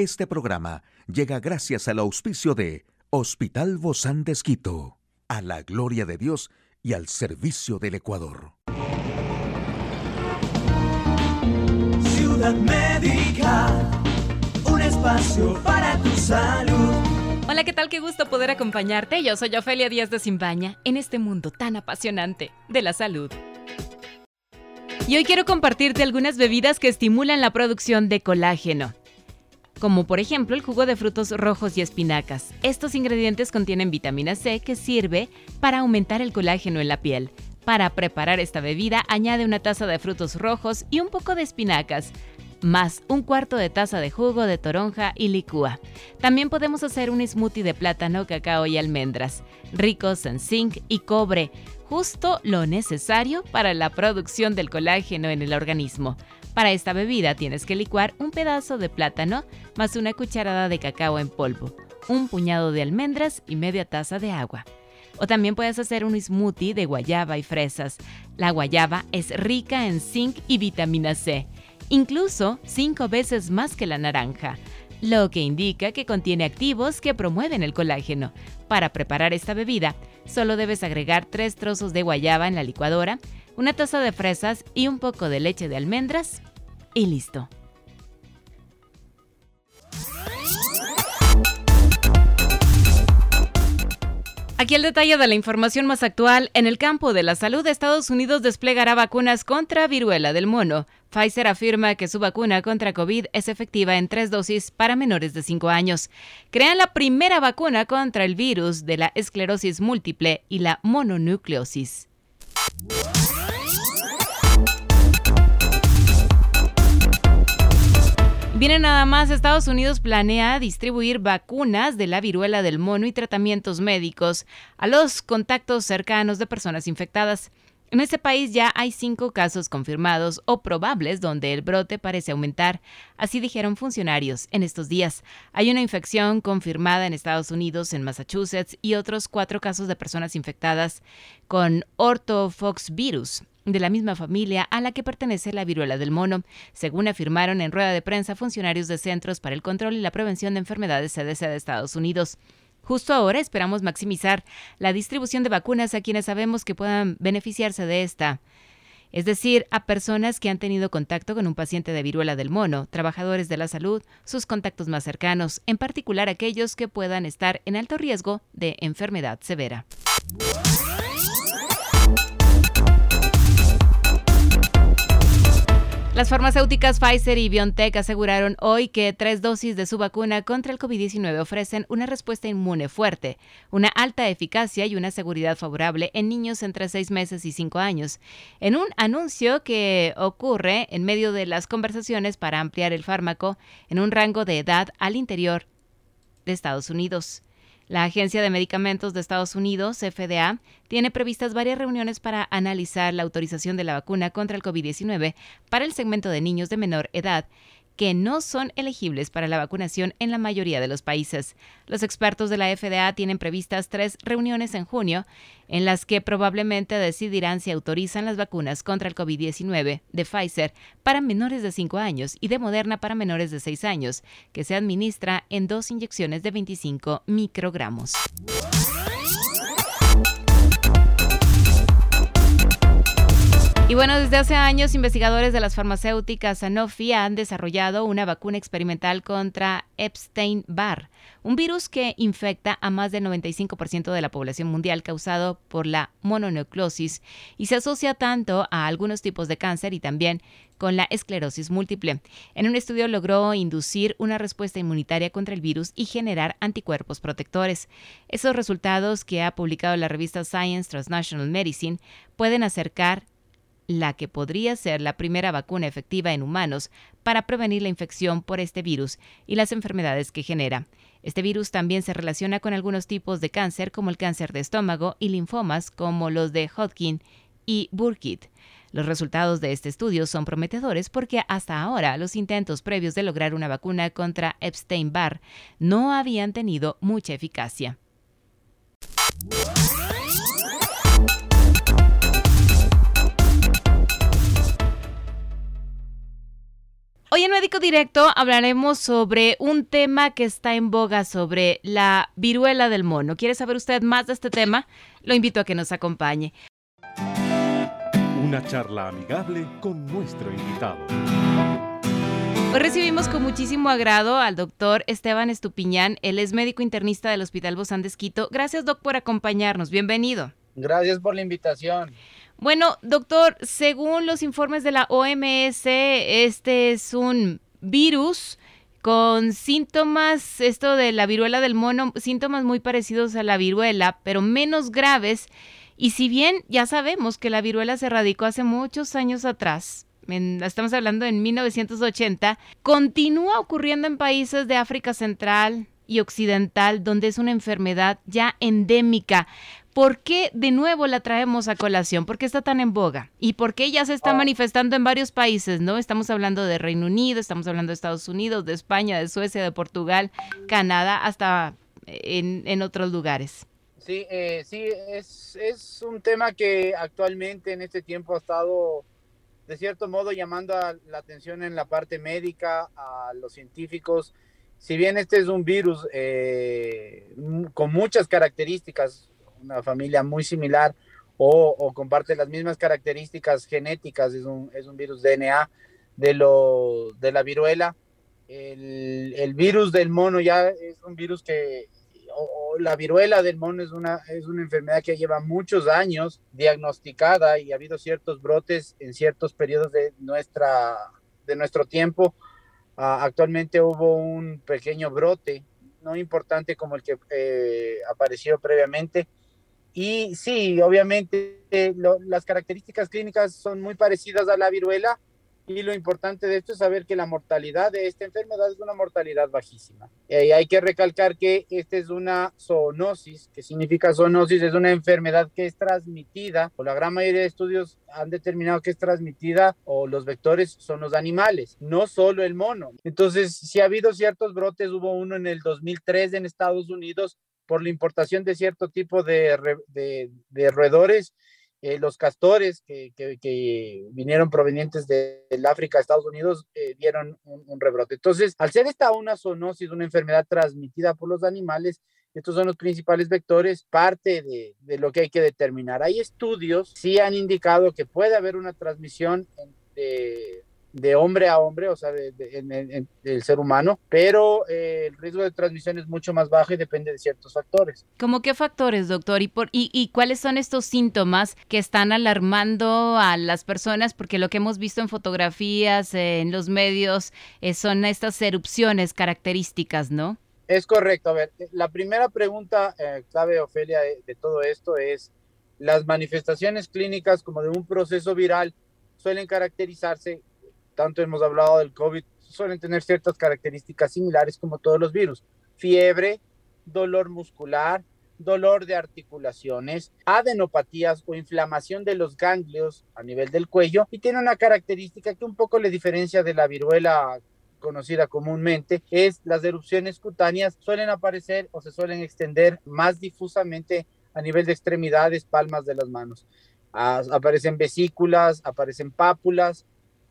Este programa llega gracias al auspicio de Hospital Bozán de Esquito, a la gloria de Dios y al servicio del Ecuador. Ciudad Médica, un espacio para tu salud. Hola, ¿qué tal? Qué gusto poder acompañarte. Yo soy Ofelia Díaz de Simbaña en este mundo tan apasionante de la salud. Y hoy quiero compartirte algunas bebidas que estimulan la producción de colágeno como por ejemplo el jugo de frutos rojos y espinacas. Estos ingredientes contienen vitamina C que sirve para aumentar el colágeno en la piel. Para preparar esta bebida, añade una taza de frutos rojos y un poco de espinacas, más un cuarto de taza de jugo de toronja y licúa. También podemos hacer un smoothie de plátano, cacao y almendras, ricos en zinc y cobre, justo lo necesario para la producción del colágeno en el organismo. Para esta bebida tienes que licuar un pedazo de plátano más una cucharada de cacao en polvo, un puñado de almendras y media taza de agua. O también puedes hacer un smoothie de guayaba y fresas. La guayaba es rica en zinc y vitamina C, incluso cinco veces más que la naranja, lo que indica que contiene activos que promueven el colágeno. Para preparar esta bebida, solo debes agregar tres trozos de guayaba en la licuadora, una taza de fresas y un poco de leche de almendras y listo. Aquí el detalle de la información más actual. En el campo de la salud, Estados Unidos desplegará vacunas contra viruela del mono. Pfizer afirma que su vacuna contra COVID es efectiva en tres dosis para menores de 5 años. Crean la primera vacuna contra el virus de la esclerosis múltiple y la mononucleosis. Viene nada más, Estados Unidos planea distribuir vacunas de la viruela del mono y tratamientos médicos a los contactos cercanos de personas infectadas. En ese país ya hay cinco casos confirmados o probables donde el brote parece aumentar, así dijeron funcionarios en estos días. Hay una infección confirmada en Estados Unidos, en Massachusetts, y otros cuatro casos de personas infectadas con ortofoxvirus de la misma familia a la que pertenece la viruela del mono, según afirmaron en rueda de prensa funcionarios de Centros para el Control y la Prevención de Enfermedades CDC de Estados Unidos. Justo ahora esperamos maximizar la distribución de vacunas a quienes sabemos que puedan beneficiarse de esta es decir, a personas que han tenido contacto con un paciente de viruela del mono, trabajadores de la salud, sus contactos más cercanos, en particular aquellos que puedan estar en alto riesgo de enfermedad severa. Las farmacéuticas Pfizer y BioNTech aseguraron hoy que tres dosis de su vacuna contra el COVID-19 ofrecen una respuesta inmune fuerte, una alta eficacia y una seguridad favorable en niños entre seis meses y cinco años, en un anuncio que ocurre en medio de las conversaciones para ampliar el fármaco en un rango de edad al interior de Estados Unidos. La Agencia de Medicamentos de Estados Unidos, FDA, tiene previstas varias reuniones para analizar la autorización de la vacuna contra el COVID-19 para el segmento de niños de menor edad que no son elegibles para la vacunación en la mayoría de los países. Los expertos de la FDA tienen previstas tres reuniones en junio en las que probablemente decidirán si autorizan las vacunas contra el COVID-19 de Pfizer para menores de 5 años y de Moderna para menores de 6 años, que se administra en dos inyecciones de 25 microgramos. Y bueno, desde hace años, investigadores de las farmacéuticas Sanofi han desarrollado una vacuna experimental contra Epstein-Barr, un virus que infecta a más del 95% de la población mundial causado por la mononucleosis y se asocia tanto a algunos tipos de cáncer y también con la esclerosis múltiple. En un estudio logró inducir una respuesta inmunitaria contra el virus y generar anticuerpos protectores. Esos resultados que ha publicado la revista Science Transnational Medicine pueden acercar la que podría ser la primera vacuna efectiva en humanos para prevenir la infección por este virus y las enfermedades que genera. Este virus también se relaciona con algunos tipos de cáncer como el cáncer de estómago y linfomas como los de Hodgkin y Burkitt. Los resultados de este estudio son prometedores porque hasta ahora los intentos previos de lograr una vacuna contra Epstein-Barr no habían tenido mucha eficacia. Hoy en Médico Directo hablaremos sobre un tema que está en boga sobre la viruela del mono. ¿Quiere saber usted más de este tema? Lo invito a que nos acompañe. Una charla amigable con nuestro invitado. Hoy recibimos con muchísimo agrado al doctor Esteban Estupiñán. Él es médico internista del Hospital Bozán de Esquito. Gracias, doc, por acompañarnos. Bienvenido. Gracias por la invitación. Bueno, doctor, según los informes de la OMS, este es un virus con síntomas, esto de la viruela del mono, síntomas muy parecidos a la viruela, pero menos graves. Y si bien ya sabemos que la viruela se erradicó hace muchos años atrás, estamos hablando en 1980, continúa ocurriendo en países de África Central y Occidental, donde es una enfermedad ya endémica. ¿Por qué de nuevo la traemos a colación? ¿Por qué está tan en boga? ¿Y por qué ya se está ah. manifestando en varios países? ¿no? Estamos hablando de Reino Unido, estamos hablando de Estados Unidos, de España, de Suecia, de Portugal, Canadá, hasta en, otros lugares. Sí, eh, sí, es, es un tema que actualmente en este tiempo ha estado de cierto modo llamando la atención en la parte médica, a los científicos. Si bien este es un virus eh, con muchas características, una familia muy similar o, comparte las mismas características genéticas, es un, es un virus DNA de, lo, de la viruela. El, el, virus del mono ya es un virus que la viruela del mono es una, es una enfermedad que lleva muchos años diagnosticada y ha habido ciertos brotes en ciertos periodos de, nuestra, de nuestro tiempo. Ah, actualmente hubo un pequeño brote, no importante como el que eh, apareció previamente. Y sí, obviamente las características clínicas son muy parecidas a la viruela, y lo importante de esto es saber que la mortalidad de esta enfermedad es una mortalidad bajísima. Y hay que recalcar que esta es una zoonosis, que significa zoonosis, es una enfermedad que es transmitida, o la gran mayoría de estudios han determinado que es transmitida o los vectores son los animales, no solo el mono. Entonces, si ha habido ciertos brotes, hubo uno en el 2003 en Estados Unidos por la importación de cierto tipo de, de, de roedores eh, los castores que, vinieron provenientes del África Estados Unidos eh, dieron un, rebrote. Entonces, al ser esta una zoonosis, una enfermedad transmitida por los animales, estos son los principales vectores, parte de, de, lo que hay que determinar. Hay estudios, sí han indicado que puede haber una transmisión de, de hombre a hombre, o sea, de, en, el ser humano, pero eh, el riesgo de transmisión es mucho más bajo y depende de ciertos factores. ¿Cómo qué factores, doctor? ¿Y, por, y, cuáles son estos síntomas que están alarmando a las personas? Porque lo que hemos visto en fotografías, en los medios, eh, son estas erupciones características, ¿no? Es correcto. A ver, eh, la primera pregunta clave, Ofelia, de todo esto es, las manifestaciones clínicas como de un proceso viral suelen caracterizarse tanto hemos hablado del COVID, suelen tener ciertas características similares como todos los virus. Fiebre, dolor muscular, dolor de articulaciones, adenopatías o inflamación de los ganglios a nivel del cuello y tiene una característica que un poco le diferencia de la viruela conocida comúnmente, es las erupciones cutáneas suelen aparecer o se suelen extender más difusamente a nivel de extremidades, palmas de las manos. Aparecen vesículas, aparecen pápulas,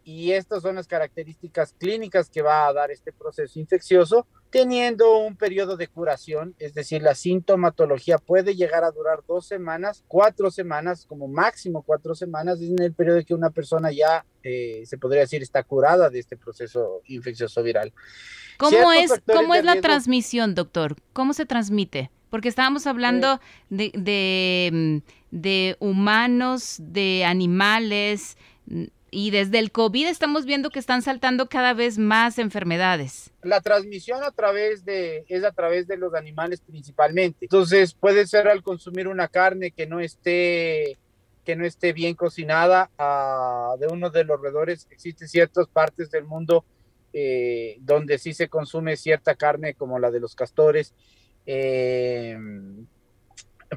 y estas son las características clínicas que va a dar este proceso infeccioso, teniendo un periodo de curación, es decir, la sintomatología puede llegar a durar dos semanas, cuatro semanas, como máximo cuatro semanas, es en el periodo que una persona ya, eh, se podría decir, está curada de este proceso infeccioso viral. ¿Cómo es, ¿cómo es la transmisión, doctor? ¿Cómo se transmite? Porque estábamos hablando de, de, mm, de humanos, de animales, y desde el COVID estamos viendo que están saltando cada vez más enfermedades. La transmisión a través de es a través de los animales principalmente. Entonces puede ser al consumir una carne que no esté que no esté bien cocinada de uno de los roedores. Existen ciertas partes del mundo eh, donde sí se consume cierta carne como la de los castores. Eh,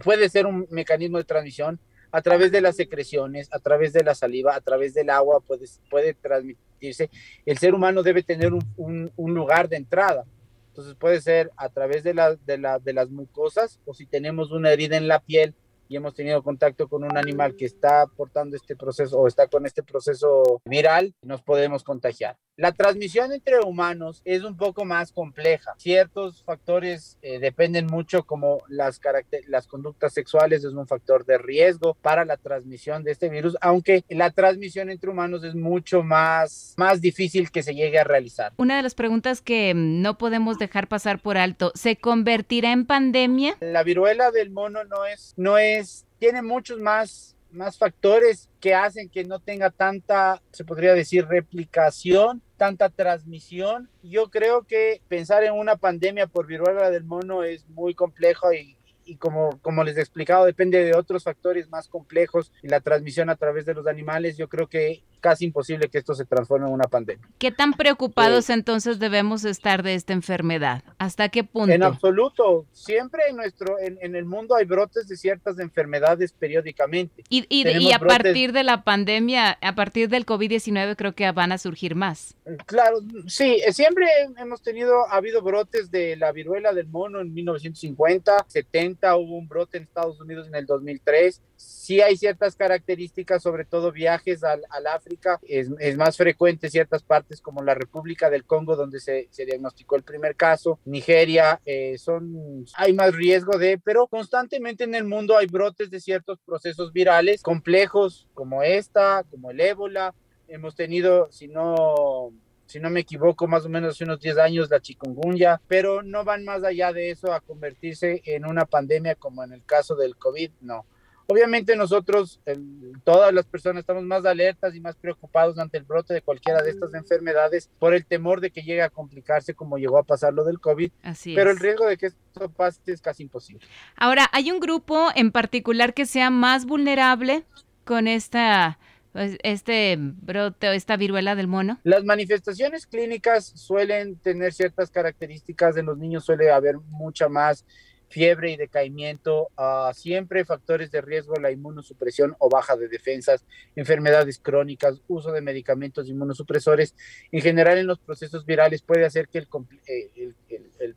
puede ser un mecanismo de transmisión a través de las secreciones, a través de la saliva, a través del agua puede, transmitirse. El ser humano debe tener un, lugar de entrada. Entonces puede ser a través de, de las mucosas o si tenemos una herida en la piel y hemos tenido contacto con un animal que está portando este proceso o está con este proceso viral, nos podemos contagiar. La transmisión entre humanos es un poco más compleja. Ciertos factores eh, dependen mucho como las, las conductas sexuales es un factor de riesgo para la transmisión de este virus, aunque la transmisión entre humanos es mucho más, más difícil que se llegue a realizar. Una de las preguntas que no podemos dejar pasar por alto, ¿se convertirá en pandemia? La viruela del mono no es, no es, tiene muchos más más factores que hacen que no tenga tanta, se podría decir, replicación, tanta transmisión. Yo creo que pensar en una pandemia por viruela del mono es muy complejo y, y como, como les he explicado, depende de otros factores más complejos y la transmisión a través de los animales, yo creo que casi imposible que esto se transforme en una pandemia. ¿Qué tan preocupados eh, entonces debemos estar de esta enfermedad? ¿Hasta qué punto? En absoluto. Siempre en nuestro, en, el mundo hay brotes de ciertas enfermedades periódicamente. Y, y, a partir de la pandemia, a partir del COVID-19 creo que van a surgir más. Claro, sí, siempre hemos tenido, ha habido brotes de la viruela del mono en 1950, 70 hubo un brote en Estados Unidos en el 2003. Sí hay ciertas características, sobre todo viajes al, al África es, es, más frecuente en ciertas partes como la República del Congo, donde se, diagnosticó el primer caso, Nigeria, eh, son, hay más riesgo de, pero constantemente en el mundo hay brotes de ciertos procesos virales complejos como esta, como el ébola. Hemos tenido, si no si no me equivoco, más o menos hace unos 10 años la chikungunya, pero no van más allá de eso a convertirse en una pandemia como en el caso del COVID, no. Obviamente nosotros, todas las personas estamos más alertas y más preocupados ante el brote de cualquiera de estas enfermedades por el temor de que llegue a complicarse como llegó a pasar lo del COVID. Así pero el riesgo de que esto pase es casi imposible. Ahora, ¿hay un grupo en particular que sea más vulnerable con esta pues, este brote o esta viruela del mono? Las manifestaciones clínicas suelen tener ciertas características, en los niños suele haber mucha más fiebre y decaimiento, uh, siempre factores de riesgo, la inmunosupresión o baja de defensas, enfermedades crónicas, uso de medicamentos inmunosupresores. En general, en los procesos virales puede hacer que el, eh, el, el,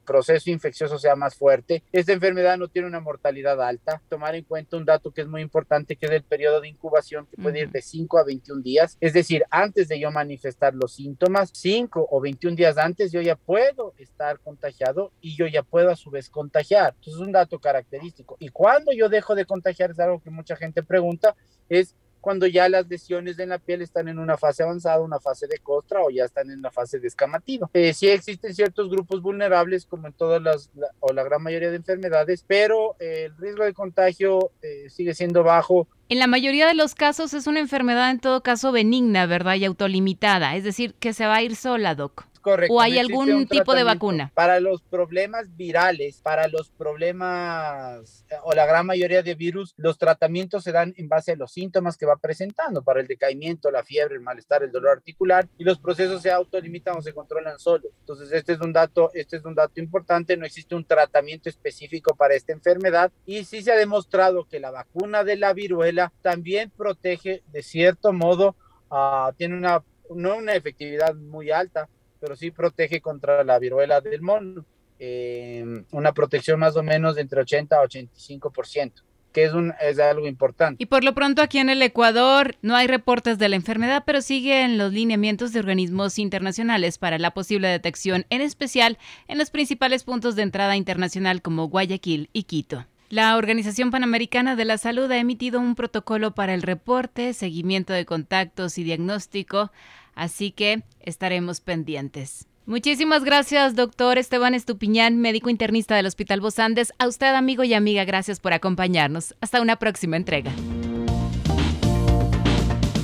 proceso infeccioso sea más fuerte. Esta enfermedad no tiene una mortalidad alta. Tomar en cuenta un dato que es muy importante, que es el periodo de incubación, que puede ir de 5 a 21 días. Es decir, antes de yo manifestar los síntomas, 5 o 21 días antes, yo ya puedo estar contagiado y yo ya puedo a su vez contagiar es un dato característico. Y cuando yo dejo de contagiar, es algo que mucha gente pregunta, es cuando ya las lesiones en la piel están en una fase avanzada, una fase de costra o ya están en la fase de escamatido. Eh, sí existen ciertos grupos vulnerables, como en todas las, o la gran mayoría de enfermedades, pero eh, el riesgo de contagio eh, sigue siendo bajo. En la mayoría de los casos es una enfermedad en todo caso benigna, ¿verdad? Y autolimitada, es decir, que se va a ir sola, Doc. ¿O hay algún tipo de vacuna? Para los problemas virales, para los problemas o la gran mayoría de virus, los tratamientos se dan en base a los síntomas que va presentando, para el decaimiento, la fiebre, el malestar, el dolor articular, y los procesos se autolimitan o se controlan solos. Entonces, este es un dato, este es un dato importante, no existe un tratamiento específico para esta enfermedad y sí se ha demostrado que la vacuna de la viruela también protege de cierto modo, uh, tiene una no una efectividad muy alta, pero sí protege contra la viruela del mono. Em, una protección más o menos de entre 80 a 85%, que es, un, es algo importante. Y por lo pronto aquí en el Ecuador no hay reportes de la enfermedad, pero siguen los lineamientos de organismos internacionales para la posible detección, en especial en los principales puntos de entrada internacional como Guayaquil y Quito. La Organización Panamericana de la Salud ha emitido un protocolo para el reporte, seguimiento de contactos y diagnóstico así que estaremos pendientes. Muchísimas gracias, doctor Esteban Estupiñán, médico internista del Hospital Bos Andes. A usted, amigo y amiga, gracias por acompañarnos. Hasta una próxima entrega.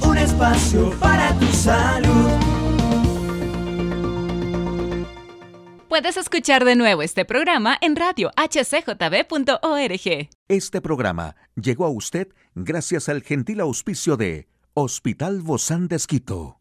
Un espacio para tu salud. Puedes escuchar de nuevo este programa en radio hcjb.org. Este programa llegó a usted gracias al gentil auspicio de Hospital Bozán Quito